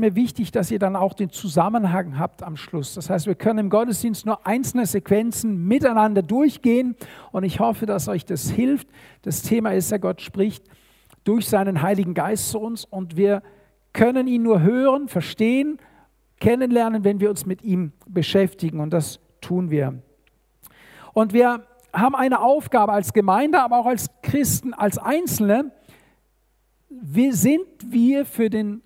mir wichtig, dass ihr dann auch den Zusammenhang habt am Schluss. Das heißt, wir können im Gottesdienst nur einzelne Sequenzen miteinander durchgehen und ich hoffe, dass euch das hilft. Das Thema ist ja, Gott spricht durch seinen Heiligen Geist zu uns und wir können ihn nur hören, verstehen, kennenlernen, wenn wir uns mit ihm beschäftigen und das tun wir. Und wir haben eine Aufgabe als Gemeinde, aber auch als Christen, als Einzelne. Wie sind wir für den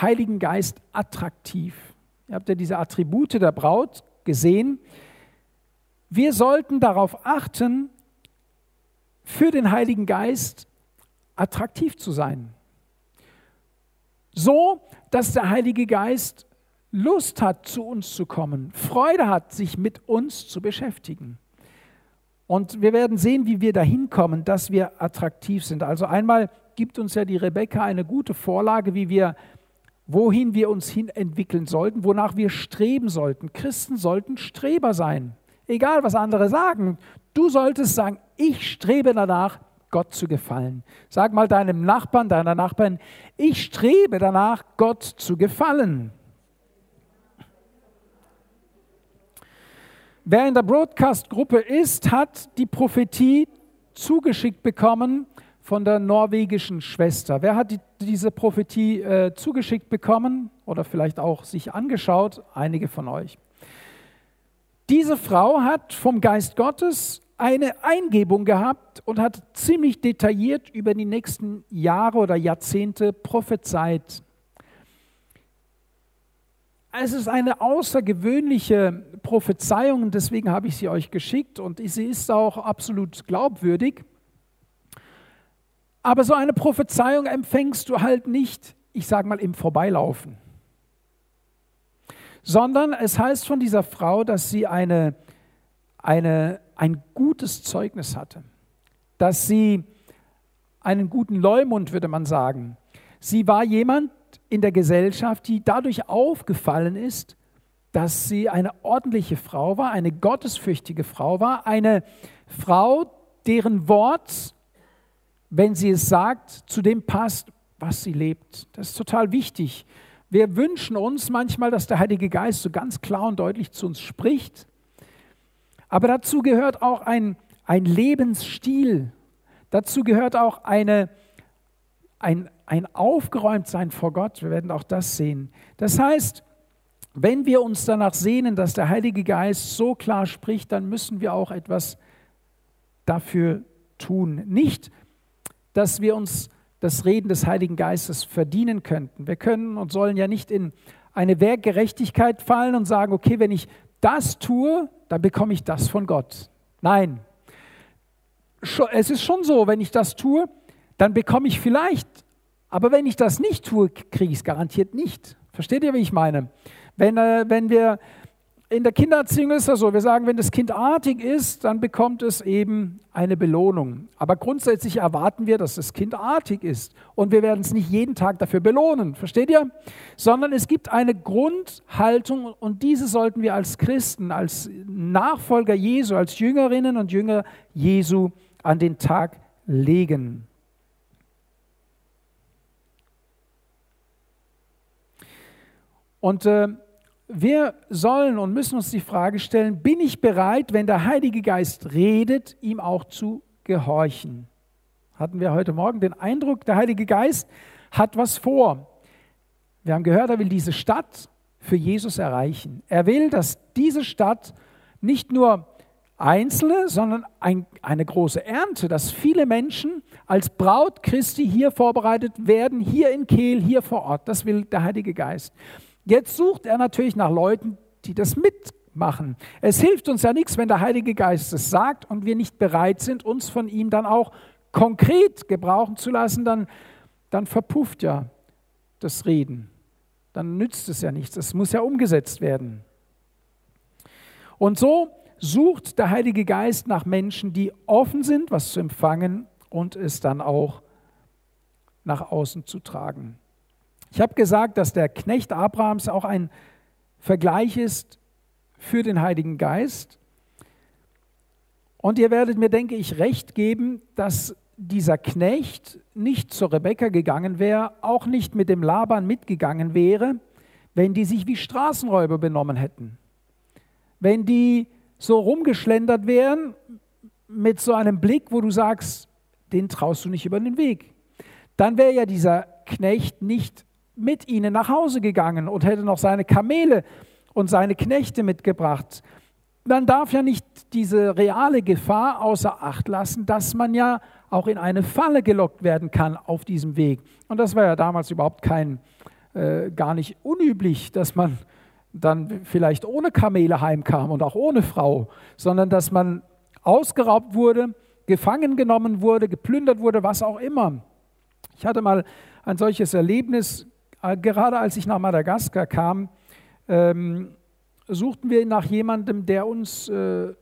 Heiligen Geist attraktiv? Ihr habt ja diese Attribute der Braut gesehen. Wir sollten darauf achten, für den Heiligen Geist attraktiv zu sein. So, dass der Heilige Geist Lust hat, zu uns zu kommen, Freude hat, sich mit uns zu beschäftigen. Und wir werden sehen, wie wir dahin kommen, dass wir attraktiv sind. Also einmal gibt uns ja die Rebecca eine gute Vorlage, wie wir, wohin wir uns hin entwickeln sollten, wonach wir streben sollten. Christen sollten Streber sein. Egal, was andere sagen. Du solltest sagen, ich strebe danach, Gott zu gefallen. Sag mal deinem Nachbarn, deiner Nachbarin, ich strebe danach, Gott zu gefallen. Wer in der Broadcast-Gruppe ist, hat die Prophetie zugeschickt bekommen von der norwegischen Schwester. Wer hat die, diese Prophetie äh, zugeschickt bekommen oder vielleicht auch sich angeschaut? Einige von euch. Diese Frau hat vom Geist Gottes eine Eingebung gehabt und hat ziemlich detailliert über die nächsten Jahre oder Jahrzehnte prophezeit. Es ist eine außergewöhnliche Prophezeiung, deswegen habe ich sie euch geschickt und sie ist auch absolut glaubwürdig. Aber so eine Prophezeiung empfängst du halt nicht, ich sage mal, im Vorbeilaufen, sondern es heißt von dieser Frau, dass sie eine, eine ein gutes Zeugnis hatte, dass sie einen guten Leumund, würde man sagen. Sie war jemand in der Gesellschaft, die dadurch aufgefallen ist, dass sie eine ordentliche Frau war, eine gottesfürchtige Frau war, eine Frau, deren Wort, wenn sie es sagt, zu dem passt, was sie lebt. Das ist total wichtig. Wir wünschen uns manchmal, dass der Heilige Geist so ganz klar und deutlich zu uns spricht. Aber dazu gehört auch ein, ein Lebensstil. Dazu gehört auch eine, ein, ein Aufgeräumtsein vor Gott. Wir werden auch das sehen. Das heißt, wenn wir uns danach sehnen, dass der Heilige Geist so klar spricht, dann müssen wir auch etwas dafür tun. Nicht, dass wir uns das Reden des Heiligen Geistes verdienen könnten. Wir können und sollen ja nicht in eine Werkgerechtigkeit fallen und sagen, okay, wenn ich das tue, dann bekomme ich das von Gott. Nein. Es ist schon so, wenn ich das tue, dann bekomme ich vielleicht, aber wenn ich das nicht tue, kriege ich es garantiert nicht. Versteht ihr, wie ich meine? Wenn, äh, wenn wir in der Kindererziehung ist das so, wir sagen, wenn das Kind artig ist, dann bekommt es eben eine Belohnung. Aber grundsätzlich erwarten wir, dass das Kind artig ist. Und wir werden es nicht jeden Tag dafür belohnen, versteht ihr? Sondern es gibt eine Grundhaltung und diese sollten wir als Christen, als Nachfolger Jesu, als Jüngerinnen und Jünger Jesu an den Tag legen. Und äh, wir sollen und müssen uns die Frage stellen, bin ich bereit, wenn der Heilige Geist redet, ihm auch zu gehorchen? Hatten wir heute Morgen den Eindruck, der Heilige Geist hat was vor. Wir haben gehört, er will diese Stadt für Jesus erreichen. Er will, dass diese Stadt nicht nur Einzelne, sondern ein, eine große Ernte, dass viele Menschen als Braut Christi hier vorbereitet werden, hier in Kehl, hier vor Ort. Das will der Heilige Geist. Jetzt sucht er natürlich nach Leuten, die das mitmachen. Es hilft uns ja nichts, wenn der Heilige Geist es sagt und wir nicht bereit sind, uns von ihm dann auch konkret gebrauchen zu lassen, dann, dann verpufft ja das Reden. Dann nützt es ja nichts. Es muss ja umgesetzt werden. Und so sucht der Heilige Geist nach Menschen, die offen sind, was zu empfangen und es dann auch nach außen zu tragen. Ich habe gesagt, dass der Knecht Abrahams auch ein Vergleich ist für den Heiligen Geist. Und ihr werdet mir, denke ich, recht geben, dass dieser Knecht nicht zu Rebekka gegangen wäre, auch nicht mit dem Laban mitgegangen wäre, wenn die sich wie Straßenräuber benommen hätten. Wenn die so rumgeschlendert wären mit so einem Blick, wo du sagst, den traust du nicht über den Weg. Dann wäre ja dieser Knecht nicht mit ihnen nach Hause gegangen und hätte noch seine Kamele und seine Knechte mitgebracht. Man darf ja nicht diese reale Gefahr außer Acht lassen, dass man ja auch in eine Falle gelockt werden kann auf diesem Weg. Und das war ja damals überhaupt kein, äh, gar nicht unüblich, dass man dann vielleicht ohne Kamele heimkam und auch ohne Frau, sondern dass man ausgeraubt wurde, gefangen genommen wurde, geplündert wurde, was auch immer. Ich hatte mal ein solches Erlebnis, gerade als ich nach Madagaskar kam, ähm, suchten wir nach jemandem, der uns äh,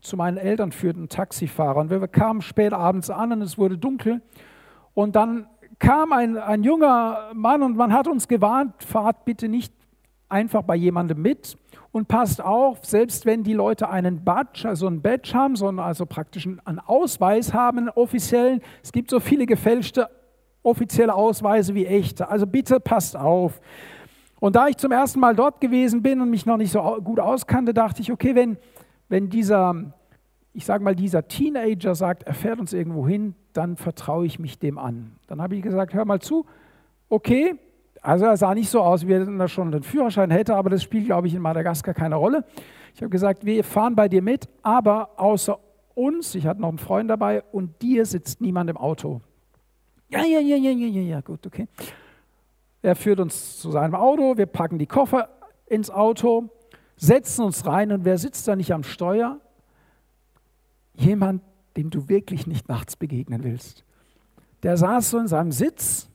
zu meinen Eltern führte, einen Taxifahrer. Und wir kamen spät abends an und es wurde dunkel. Und dann kam ein, ein junger Mann und man hat uns gewarnt, fahrt bitte nicht einfach bei jemandem mit und passt auf, selbst wenn die Leute einen Badge, also ein Badge haben, sondern also praktisch einen Ausweis haben, einen offiziellen. Es gibt so viele gefälschte offizielle Ausweise wie echte. Also bitte passt auf. Und da ich zum ersten Mal dort gewesen bin und mich noch nicht so gut auskannte, dachte ich, okay, wenn, wenn dieser, ich sage mal, dieser Teenager sagt, er fährt uns irgendwo hin, dann vertraue ich mich dem an. Dann habe ich gesagt, hör mal zu, okay, also er sah nicht so aus, wie er schon den Führerschein hätte, aber das spielt, glaube ich, in Madagaskar keine Rolle. Ich habe gesagt, wir fahren bei dir mit, aber außer uns, ich hatte noch einen Freund dabei, und dir sitzt niemand im Auto. Ja, ja, ja, ja, ja, ja, ja, gut, okay. Er führt uns zu seinem Auto, wir packen die Koffer ins Auto, setzen uns rein und wer sitzt da nicht am Steuer? Jemand, dem du wirklich nicht nachts begegnen willst. Der saß so in seinem Sitz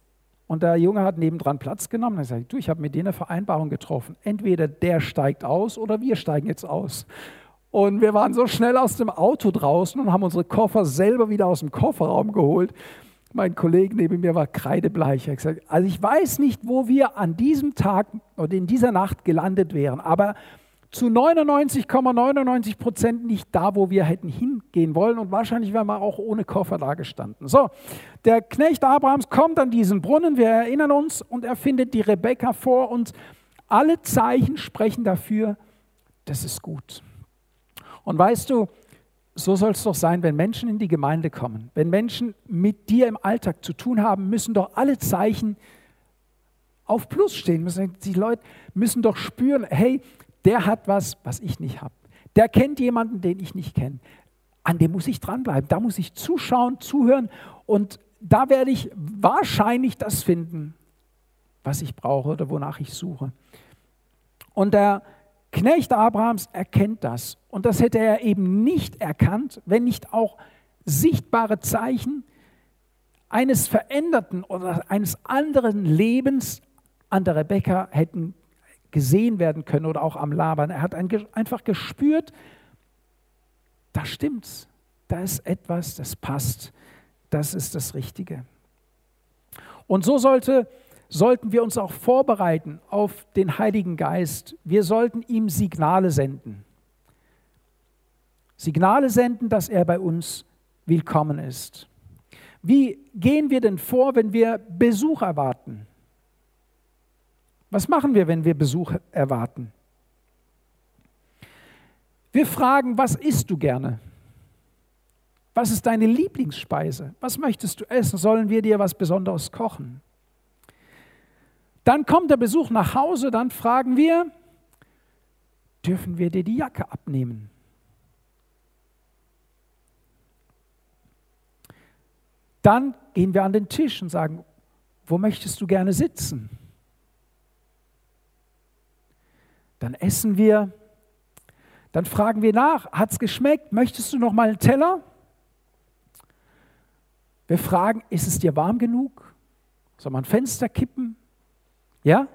und der Junge hat nebendran Platz genommen. Er sagt, du, ich habe mit dir eine Vereinbarung getroffen. Entweder der steigt aus oder wir steigen jetzt aus. Und wir waren so schnell aus dem Auto draußen und haben unsere Koffer selber wieder aus dem Kofferraum geholt. Mein Kollege neben mir war kreidebleich. Er hat gesagt, also ich weiß nicht, wo wir an diesem Tag oder in dieser Nacht gelandet wären, aber zu 99,99 Prozent nicht da, wo wir hätten hingehen wollen und wahrscheinlich wären wir auch ohne Koffer da gestanden. So, der Knecht Abrahams kommt an diesen Brunnen, wir erinnern uns, und er findet die Rebekka vor und alle Zeichen sprechen dafür, das ist gut. Und weißt du, so soll es doch sein, wenn Menschen in die Gemeinde kommen, wenn Menschen mit dir im Alltag zu tun haben, müssen doch alle Zeichen auf Plus stehen. Die Leute müssen doch spüren, hey, der hat was, was ich nicht habe. Der kennt jemanden, den ich nicht kenne. An dem muss ich dranbleiben. Da muss ich zuschauen, zuhören und da werde ich wahrscheinlich das finden, was ich brauche oder wonach ich suche. Und der Knecht Abrahams erkennt das. Und das hätte er eben nicht erkannt, wenn nicht auch sichtbare Zeichen eines veränderten oder eines anderen Lebens an der Rebekka hätten gesehen werden können oder auch am Labern. Er hat einfach gespürt, da stimmt's, da ist etwas, das passt, das ist das Richtige. Und so sollte sollten wir uns auch vorbereiten auf den Heiligen Geist. Wir sollten ihm Signale senden. Signale senden, dass er bei uns willkommen ist. Wie gehen wir denn vor, wenn wir Besuch erwarten? Was machen wir, wenn wir Besuch erwarten? Wir fragen, was isst du gerne? Was ist deine Lieblingsspeise? Was möchtest du essen? Sollen wir dir was Besonderes kochen? Dann kommt der Besuch nach Hause, dann fragen wir, dürfen wir dir die Jacke abnehmen? Dann gehen wir an den Tisch und sagen, wo möchtest du gerne sitzen? Dann essen wir, dann fragen wir nach, hat es geschmeckt? Möchtest du noch mal einen Teller? Wir fragen, ist es dir warm genug? Soll man Fenster kippen? Ja?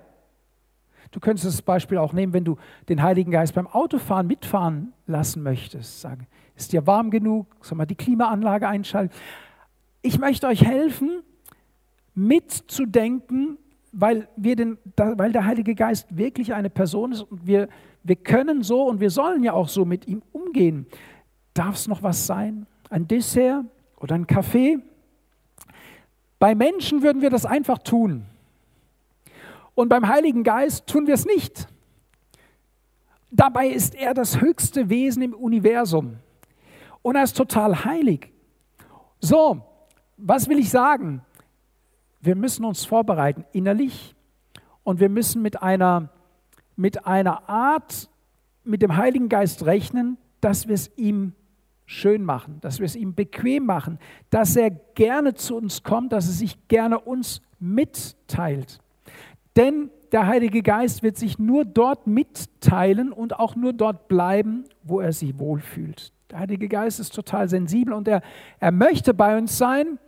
Du könntest das Beispiel auch nehmen, wenn du den Heiligen Geist beim Autofahren mitfahren lassen möchtest. Sagen, ist dir warm genug? Soll man die Klimaanlage einschalten? Ich möchte euch helfen, mitzudenken, weil, wir den, weil der Heilige Geist wirklich eine Person ist und wir, wir können so und wir sollen ja auch so mit ihm umgehen. Darf es noch was sein? Ein Dessert oder einen Kaffee. Bei Menschen würden wir das einfach tun. Und beim Heiligen Geist tun wir es nicht. Dabei ist er das höchste Wesen im Universum. Und er ist total heilig. So, was will ich sagen? Wir müssen uns vorbereiten innerlich und wir müssen mit einer, mit einer Art, mit dem Heiligen Geist rechnen, dass wir es ihm schön machen, dass wir es ihm bequem machen, dass er gerne zu uns kommt, dass er sich gerne uns mitteilt. Denn der Heilige Geist wird sich nur dort mitteilen und auch nur dort bleiben, wo er sich wohlfühlt. Der Heilige Geist ist total sensibel und er, er möchte bei uns sein.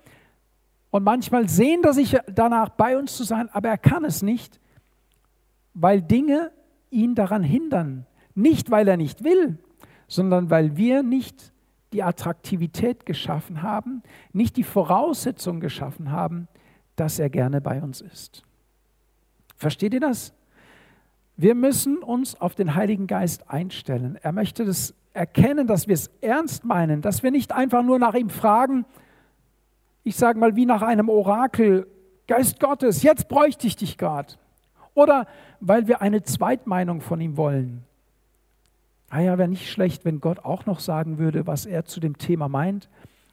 Und manchmal sehnt er sich danach, bei uns zu sein, aber er kann es nicht, weil Dinge ihn daran hindern. Nicht, weil er nicht will, sondern weil wir nicht die Attraktivität geschaffen haben, nicht die Voraussetzung geschaffen haben, dass er gerne bei uns ist. Versteht ihr das? Wir müssen uns auf den Heiligen Geist einstellen. Er möchte das erkennen, dass wir es ernst meinen, dass wir nicht einfach nur nach ihm fragen, ich sage mal wie nach einem Orakel, Geist Gottes, jetzt bräuchte ich dich gerade. Oder weil wir eine Zweitmeinung von ihm wollen. Ah ja, wäre nicht schlecht, wenn Gott auch noch sagen würde, was er zu dem Thema meint.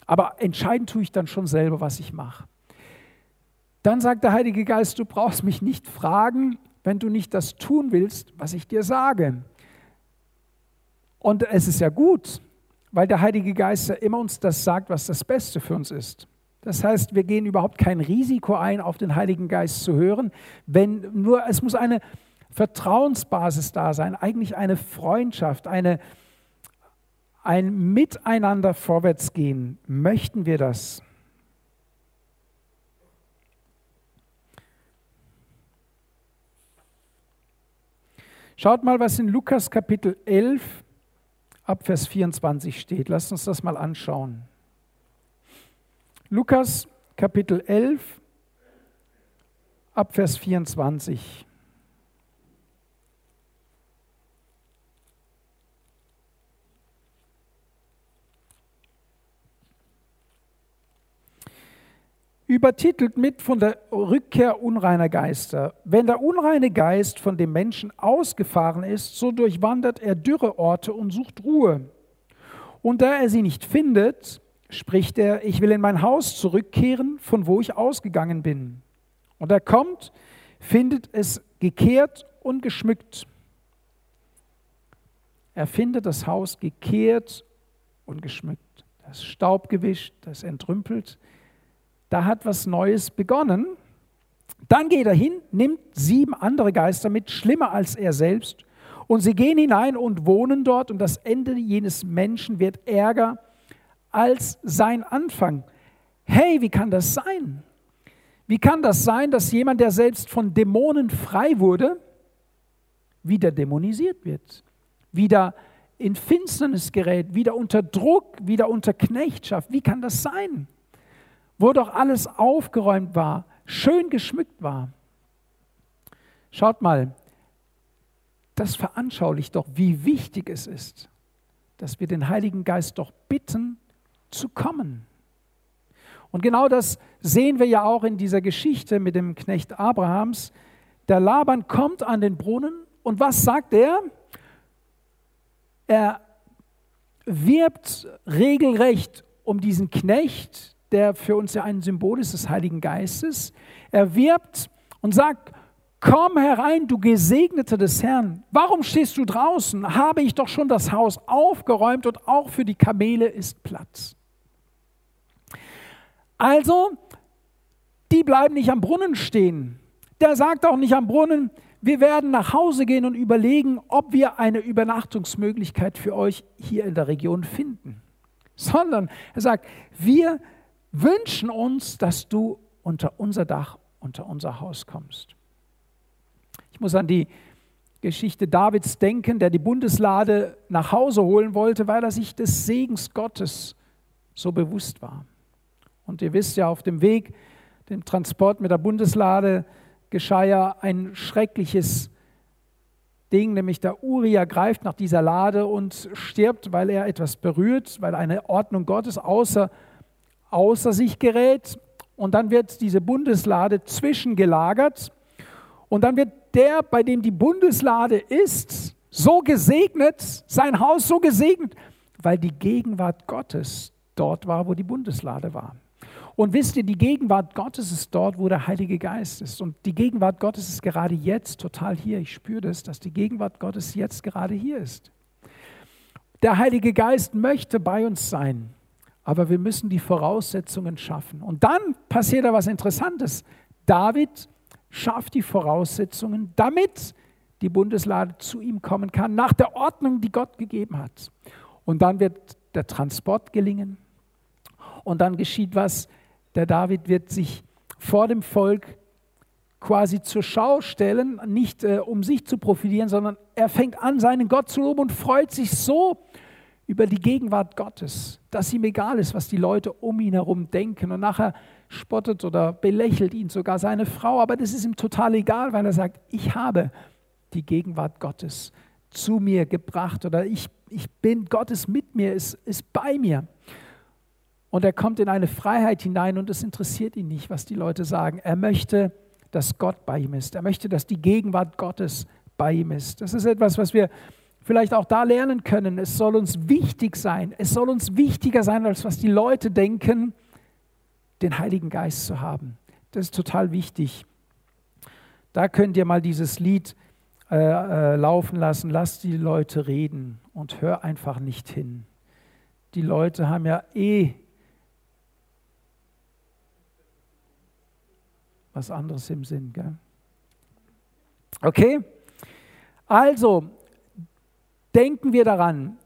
Aber entscheiden tue ich dann schon selber, was ich mache. Dann sagt der Heilige Geist, du brauchst mich nicht fragen, wenn du nicht das tun willst, was ich dir sage. Und es ist ja gut, weil der Heilige Geist ja immer uns das sagt, was das Beste für uns ist. Das heißt, wir gehen überhaupt kein Risiko ein, auf den Heiligen Geist zu hören, wenn nur es muss eine Vertrauensbasis da sein, eigentlich eine Freundschaft, eine, ein Miteinander vorwärts gehen. Möchten wir das? Schaut mal, was in Lukas Kapitel 11 ab Vers 24 steht. Lasst uns das mal anschauen. Lukas Kapitel 11 ab Vers 24. übertitelt mit von der Rückkehr unreiner Geister. Wenn der unreine Geist von dem Menschen ausgefahren ist, so durchwandert er dürre Orte und sucht Ruhe. Und da er sie nicht findet, spricht er, ich will in mein Haus zurückkehren, von wo ich ausgegangen bin. Und er kommt, findet es gekehrt und geschmückt. Er findet das Haus gekehrt und geschmückt. Das Staub gewischt, das entrümpelt, da hat was Neues begonnen. Dann geht er hin, nimmt sieben andere Geister mit, schlimmer als er selbst, und sie gehen hinein und wohnen dort, und das Ende jenes Menschen wird ärger als sein Anfang. Hey, wie kann das sein? Wie kann das sein, dass jemand, der selbst von Dämonen frei wurde, wieder dämonisiert wird, wieder in Finsternis gerät, wieder unter Druck, wieder unter Knechtschaft? Wie kann das sein? Wo doch alles aufgeräumt war, schön geschmückt war. Schaut mal, das veranschaulicht doch, wie wichtig es ist, dass wir den Heiligen Geist doch bitten, zu kommen. Und genau das sehen wir ja auch in dieser Geschichte mit dem Knecht Abrahams. Der Laban kommt an den Brunnen und was sagt er? Er wirbt regelrecht um diesen Knecht, der für uns ja ein Symbol ist des Heiligen Geistes. Er wirbt und sagt, komm herein, du Gesegneter des Herrn. Warum stehst du draußen? Habe ich doch schon das Haus aufgeräumt und auch für die Kamele ist Platz. Also, die bleiben nicht am Brunnen stehen. Der sagt auch nicht am Brunnen, wir werden nach Hause gehen und überlegen, ob wir eine Übernachtungsmöglichkeit für euch hier in der Region finden. Sondern er sagt, wir wünschen uns, dass du unter unser Dach, unter unser Haus kommst. Ich muss an die Geschichte Davids denken, der die Bundeslade nach Hause holen wollte, weil er sich des Segens Gottes so bewusst war. Und ihr wisst ja, auf dem Weg, dem Transport mit der Bundeslade, geschah ja ein schreckliches Ding, nämlich der Uria greift nach dieser Lade und stirbt, weil er etwas berührt, weil eine Ordnung Gottes außer außer sich gerät und dann wird diese Bundeslade zwischengelagert und dann wird der, bei dem die Bundeslade ist, so gesegnet, sein Haus so gesegnet, weil die Gegenwart Gottes dort war, wo die Bundeslade war. Und wisst ihr, die Gegenwart Gottes ist dort, wo der Heilige Geist ist. Und die Gegenwart Gottes ist gerade jetzt total hier. Ich spüre das, dass die Gegenwart Gottes jetzt gerade hier ist. Der Heilige Geist möchte bei uns sein, aber wir müssen die Voraussetzungen schaffen. Und dann passiert da was Interessantes. David schafft die Voraussetzungen, damit die Bundeslade zu ihm kommen kann, nach der Ordnung, die Gott gegeben hat. Und dann wird der Transport gelingen. Und dann geschieht was, der David wird sich vor dem Volk quasi zur Schau stellen, nicht äh, um sich zu profilieren, sondern er fängt an, seinen Gott zu loben und freut sich so über die Gegenwart Gottes, dass ihm egal ist, was die Leute um ihn herum denken. Und nachher spottet oder belächelt ihn sogar seine Frau, aber das ist ihm total egal, weil er sagt, ich habe die Gegenwart Gottes zu mir gebracht oder ich, ich bin, Gott ist mit mir, ist, ist bei mir. Und er kommt in eine Freiheit hinein und es interessiert ihn nicht, was die Leute sagen. Er möchte, dass Gott bei ihm ist. Er möchte, dass die Gegenwart Gottes bei ihm ist. Das ist etwas, was wir vielleicht auch da lernen können. Es soll uns wichtig sein. Es soll uns wichtiger sein, als was die Leute denken, den Heiligen Geist zu haben. Das ist total wichtig. Da könnt ihr mal dieses Lied äh, äh, laufen lassen. Lass die Leute reden und hör einfach nicht hin. Die Leute haben ja eh was anderes im Sinn. Gell? Okay? Also, denken wir daran.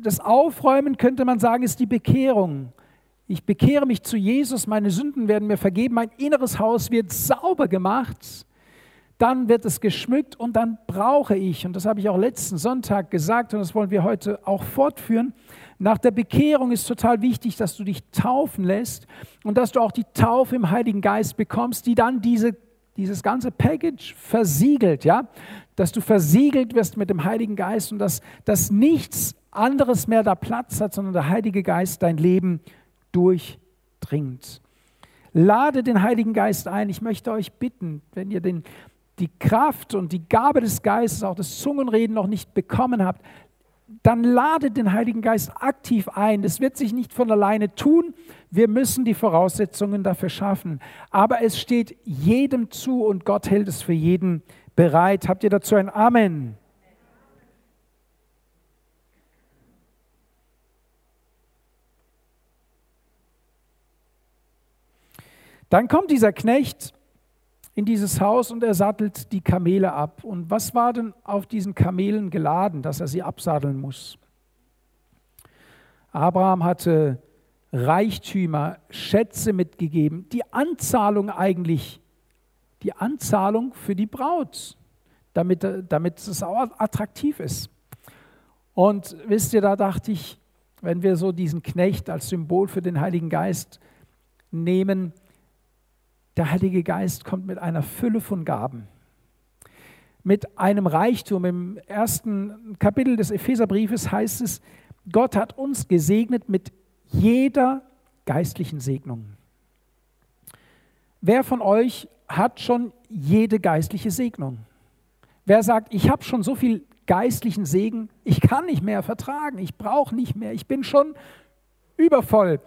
Das Aufräumen, könnte man sagen, ist die Bekehrung. Ich bekehre mich zu Jesus, meine Sünden werden mir vergeben, mein inneres Haus wird sauber gemacht, dann wird es geschmückt und dann brauche ich, und das habe ich auch letzten Sonntag gesagt und das wollen wir heute auch fortführen, nach der Bekehrung ist total wichtig, dass du dich taufen lässt und dass du auch die Taufe im Heiligen Geist bekommst, die dann diese, dieses ganze Package versiegelt, ja, dass du versiegelt wirst mit dem Heiligen Geist und dass, dass nichts anderes mehr da Platz hat, sondern der Heilige Geist dein Leben durchdringt. Lade den Heiligen Geist ein. Ich möchte euch bitten, wenn ihr den, die Kraft und die Gabe des Geistes, auch das Zungenreden noch nicht bekommen habt, dann lade den Heiligen Geist aktiv ein. Das wird sich nicht von alleine tun. Wir müssen die Voraussetzungen dafür schaffen. Aber es steht jedem zu und Gott hält es für jeden bereit. Habt ihr dazu ein Amen? Dann kommt dieser Knecht in dieses Haus und er sattelt die Kamele ab. Und was war denn auf diesen Kamelen geladen, dass er sie absatteln muss? Abraham hatte Reichtümer, Schätze mitgegeben, die Anzahlung eigentlich, die Anzahlung für die Braut, damit, damit es auch attraktiv ist. Und wisst ihr, da dachte ich, wenn wir so diesen Knecht als Symbol für den Heiligen Geist nehmen, der Heilige Geist kommt mit einer Fülle von Gaben, mit einem Reichtum. Im ersten Kapitel des Epheserbriefes heißt es, Gott hat uns gesegnet mit jeder geistlichen Segnung. Wer von euch hat schon jede geistliche Segnung? Wer sagt, ich habe schon so viel geistlichen Segen, ich kann nicht mehr vertragen, ich brauche nicht mehr, ich bin schon übervoll.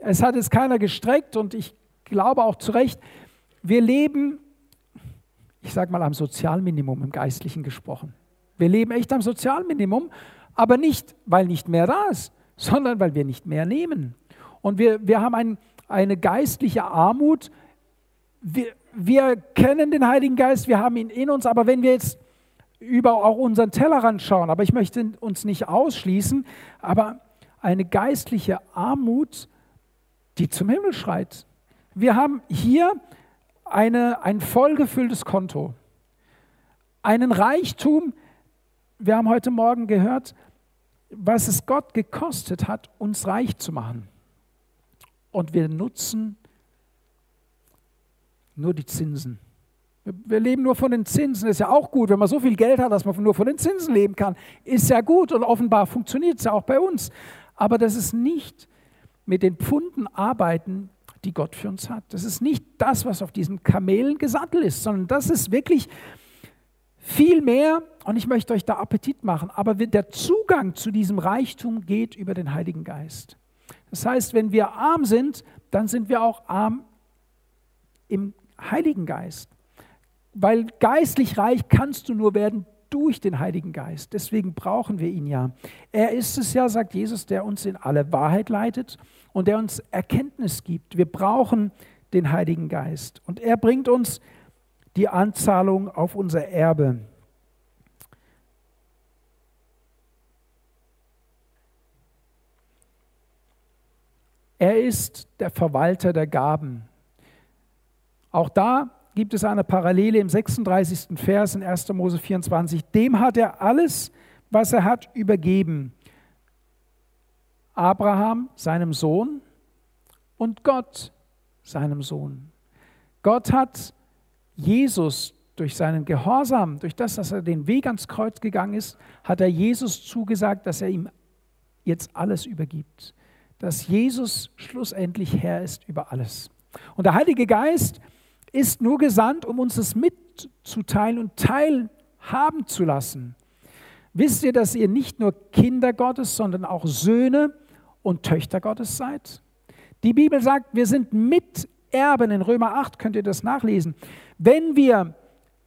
Es hat es keiner gestreckt und ich glaube auch zu Recht, wir leben, ich sage mal, am Sozialminimum im Geistlichen gesprochen. Wir leben echt am Sozialminimum, aber nicht, weil nicht mehr da ist, sondern weil wir nicht mehr nehmen. Und wir, wir haben ein, eine geistliche Armut. Wir, wir kennen den Heiligen Geist, wir haben ihn in uns, aber wenn wir jetzt über auch unseren Tellerrand schauen, aber ich möchte uns nicht ausschließen, aber eine geistliche Armut, die zum Himmel schreit wir haben hier eine, ein vollgefülltes Konto, einen Reichtum. Wir haben heute Morgen gehört, was es Gott gekostet hat, uns reich zu machen. Und wir nutzen nur die Zinsen. Wir leben nur von den Zinsen. Ist ja auch gut, wenn man so viel Geld hat, dass man nur von den Zinsen leben kann. Ist ja gut und offenbar funktioniert es ja auch bei uns. Aber das ist nicht mit den Pfunden arbeiten, die Gott für uns hat. Das ist nicht das, was auf diesen Kamelen gesattelt ist, sondern das ist wirklich viel mehr. Und ich möchte euch da Appetit machen. Aber der Zugang zu diesem Reichtum geht über den Heiligen Geist. Das heißt, wenn wir arm sind, dann sind wir auch arm im Heiligen Geist. Weil geistlich reich kannst du nur werden durch den Heiligen Geist. Deswegen brauchen wir ihn ja. Er ist es ja, sagt Jesus, der uns in alle Wahrheit leitet und der uns Erkenntnis gibt. Wir brauchen den Heiligen Geist. Und er bringt uns die Anzahlung auf unser Erbe. Er ist der Verwalter der Gaben. Auch da gibt es eine Parallele im 36. Vers in 1. Mose 24. Dem hat er alles, was er hat, übergeben. Abraham, seinem Sohn, und Gott, seinem Sohn. Gott hat Jesus durch seinen Gehorsam, durch das, dass er den Weg ans Kreuz gegangen ist, hat er Jesus zugesagt, dass er ihm jetzt alles übergibt. Dass Jesus schlussendlich Herr ist über alles. Und der Heilige Geist ist nur gesandt, um uns das mitzuteilen und teilhaben zu lassen. Wisst ihr, dass ihr nicht nur Kinder Gottes, sondern auch Söhne und Töchter Gottes seid? Die Bibel sagt, wir sind Miterben. In Römer 8 könnt ihr das nachlesen. Wenn wir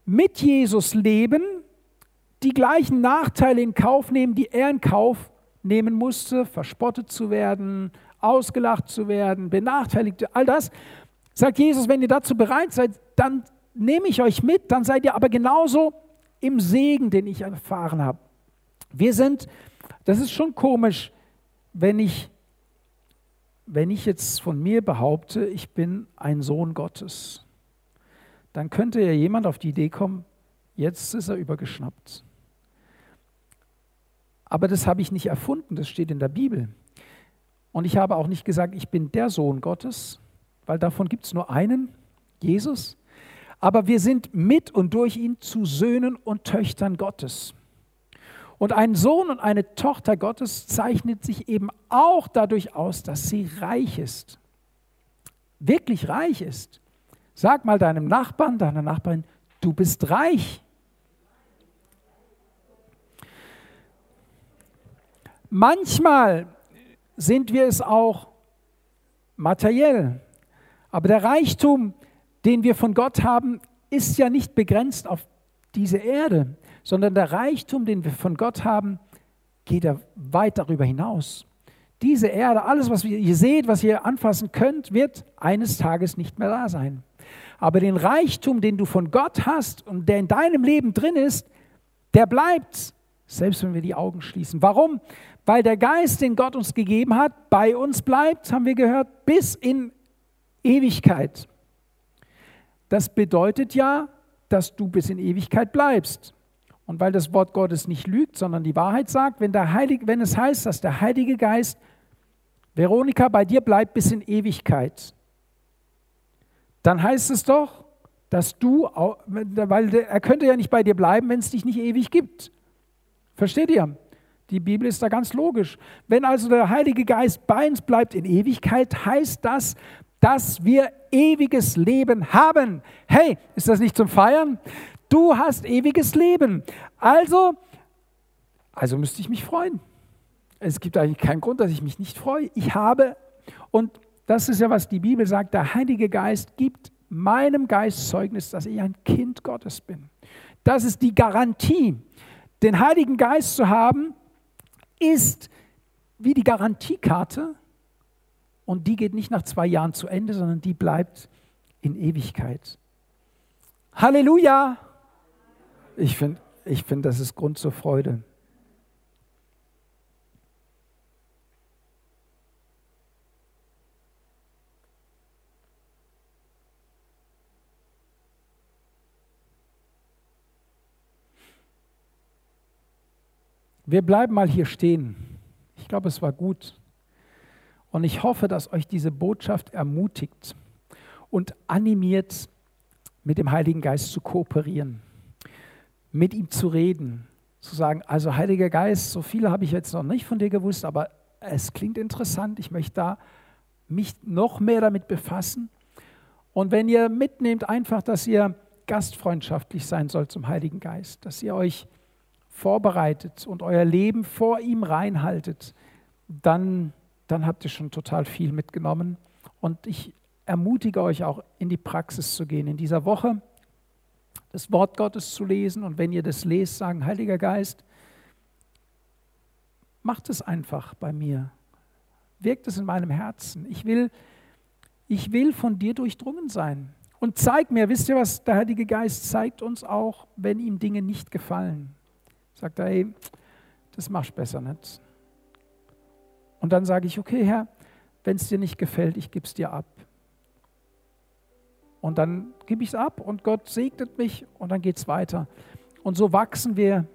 mit Jesus leben, die gleichen Nachteile in Kauf nehmen, die er in Kauf nehmen musste, verspottet zu werden, ausgelacht zu werden, benachteiligt, all das, Sagt Jesus, wenn ihr dazu bereit seid, dann nehme ich euch mit, dann seid ihr aber genauso im Segen, den ich erfahren habe. Wir sind, das ist schon komisch, wenn ich, wenn ich jetzt von mir behaupte, ich bin ein Sohn Gottes, dann könnte ja jemand auf die Idee kommen, jetzt ist er übergeschnappt. Aber das habe ich nicht erfunden, das steht in der Bibel. Und ich habe auch nicht gesagt, ich bin der Sohn Gottes, weil davon gibt es nur einen, Jesus. Aber wir sind mit und durch ihn zu Söhnen und Töchtern Gottes. Und ein Sohn und eine Tochter Gottes zeichnet sich eben auch dadurch aus, dass sie reich ist. Wirklich reich ist. Sag mal deinem Nachbarn, deiner Nachbarin, du bist reich. Manchmal sind wir es auch materiell. Aber der Reichtum, den wir von Gott haben, ist ja nicht begrenzt auf diese Erde, sondern der Reichtum, den wir von Gott haben, geht ja weit darüber hinaus. Diese Erde, alles, was ihr seht, was ihr anfassen könnt, wird eines Tages nicht mehr da sein. Aber den Reichtum, den du von Gott hast und der in deinem Leben drin ist, der bleibt, selbst wenn wir die Augen schließen. Warum? Weil der Geist, den Gott uns gegeben hat, bei uns bleibt, haben wir gehört, bis in Ewigkeit. Das bedeutet ja, dass du bis in Ewigkeit bleibst. Und weil das Wort Gottes nicht lügt, sondern die Wahrheit sagt, wenn, der Heilige, wenn es heißt, dass der Heilige Geist, Veronika, bei dir bleibt bis in Ewigkeit, dann heißt es doch, dass du, weil er könnte ja nicht bei dir bleiben, wenn es dich nicht ewig gibt. Versteht ihr? Die Bibel ist da ganz logisch. Wenn also der Heilige Geist bei uns bleibt in Ewigkeit, heißt das, dass wir ewiges Leben haben. Hey, ist das nicht zum Feiern? Du hast ewiges Leben. Also, also müsste ich mich freuen. Es gibt eigentlich keinen Grund, dass ich mich nicht freue. Ich habe, und das ist ja, was die Bibel sagt, der Heilige Geist gibt meinem Geist Zeugnis, dass ich ein Kind Gottes bin. Das ist die Garantie. Den Heiligen Geist zu haben, ist wie die Garantiekarte und die geht nicht nach zwei Jahren zu Ende, sondern die bleibt in Ewigkeit. Halleluja! Ich finde, ich find, das ist Grund zur Freude. Wir bleiben mal hier stehen. Ich glaube, es war gut. Und ich hoffe, dass euch diese Botschaft ermutigt und animiert, mit dem Heiligen Geist zu kooperieren, mit ihm zu reden, zu sagen, also Heiliger Geist, so viele habe ich jetzt noch nicht von dir gewusst, aber es klingt interessant, ich möchte da mich noch mehr damit befassen. Und wenn ihr mitnehmt, einfach, dass ihr gastfreundschaftlich sein sollt zum Heiligen Geist, dass ihr euch vorbereitet und euer Leben vor ihm reinhaltet, dann, dann habt ihr schon total viel mitgenommen. Und ich ermutige euch auch in die Praxis zu gehen, in dieser Woche das Wort Gottes zu lesen. Und wenn ihr das lest, sagen, Heiliger Geist, macht es einfach bei mir. Wirkt es in meinem Herzen. Ich will, ich will von dir durchdrungen sein. Und zeig mir, wisst ihr was, der Heilige Geist zeigt uns auch, wenn ihm Dinge nicht gefallen. Sagt er, hey, das machst du besser nicht. Und dann sage ich, okay, Herr, wenn es dir nicht gefällt, ich gebe es dir ab. Und dann gebe ich es ab und Gott segnet mich und dann geht es weiter. Und so wachsen wir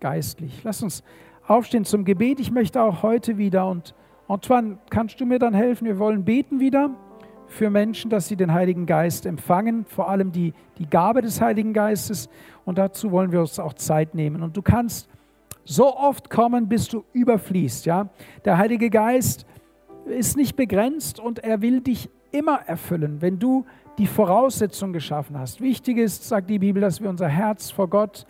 geistlich. Lass uns aufstehen zum Gebet. Ich möchte auch heute wieder und Antoine, kannst du mir dann helfen? Wir wollen beten wieder für Menschen, dass sie den Heiligen Geist empfangen, vor allem die, die Gabe des Heiligen Geistes. Und dazu wollen wir uns auch Zeit nehmen. Und du kannst so oft kommen, bis du überfließt. Ja? Der Heilige Geist ist nicht begrenzt und er will dich immer erfüllen, wenn du die Voraussetzung geschaffen hast. Wichtig ist, sagt die Bibel, dass wir unser Herz vor Gott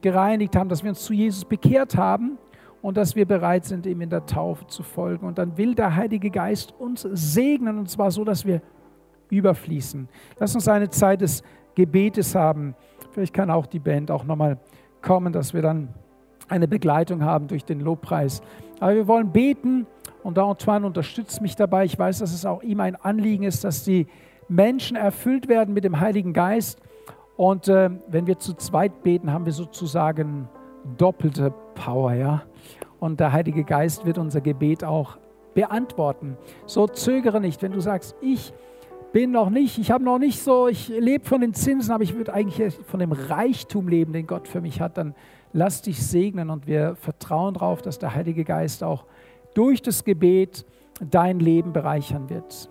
gereinigt haben, dass wir uns zu Jesus bekehrt haben und dass wir bereit sind, ihm in der Taufe zu folgen. Und dann will der Heilige Geist uns segnen und zwar so, dass wir überfließen. Lass uns eine Zeit des Gebetes haben. Vielleicht kann auch die Band auch nochmal kommen, dass wir dann eine Begleitung haben durch den Lobpreis. Aber wir wollen beten und da Antoine unterstützt mich dabei. Ich weiß, dass es auch ihm ein Anliegen ist, dass die Menschen erfüllt werden mit dem Heiligen Geist. Und äh, wenn wir zu zweit beten, haben wir sozusagen doppelte Power, ja. Und der Heilige Geist wird unser Gebet auch beantworten. So zögere nicht, wenn du sagst, ich bin noch nicht, ich habe noch nicht so, ich lebe von den Zinsen, aber ich würde eigentlich von dem Reichtum leben, den Gott für mich hat, dann lass dich segnen und wir vertrauen darauf, dass der Heilige Geist auch durch das Gebet dein Leben bereichern wird.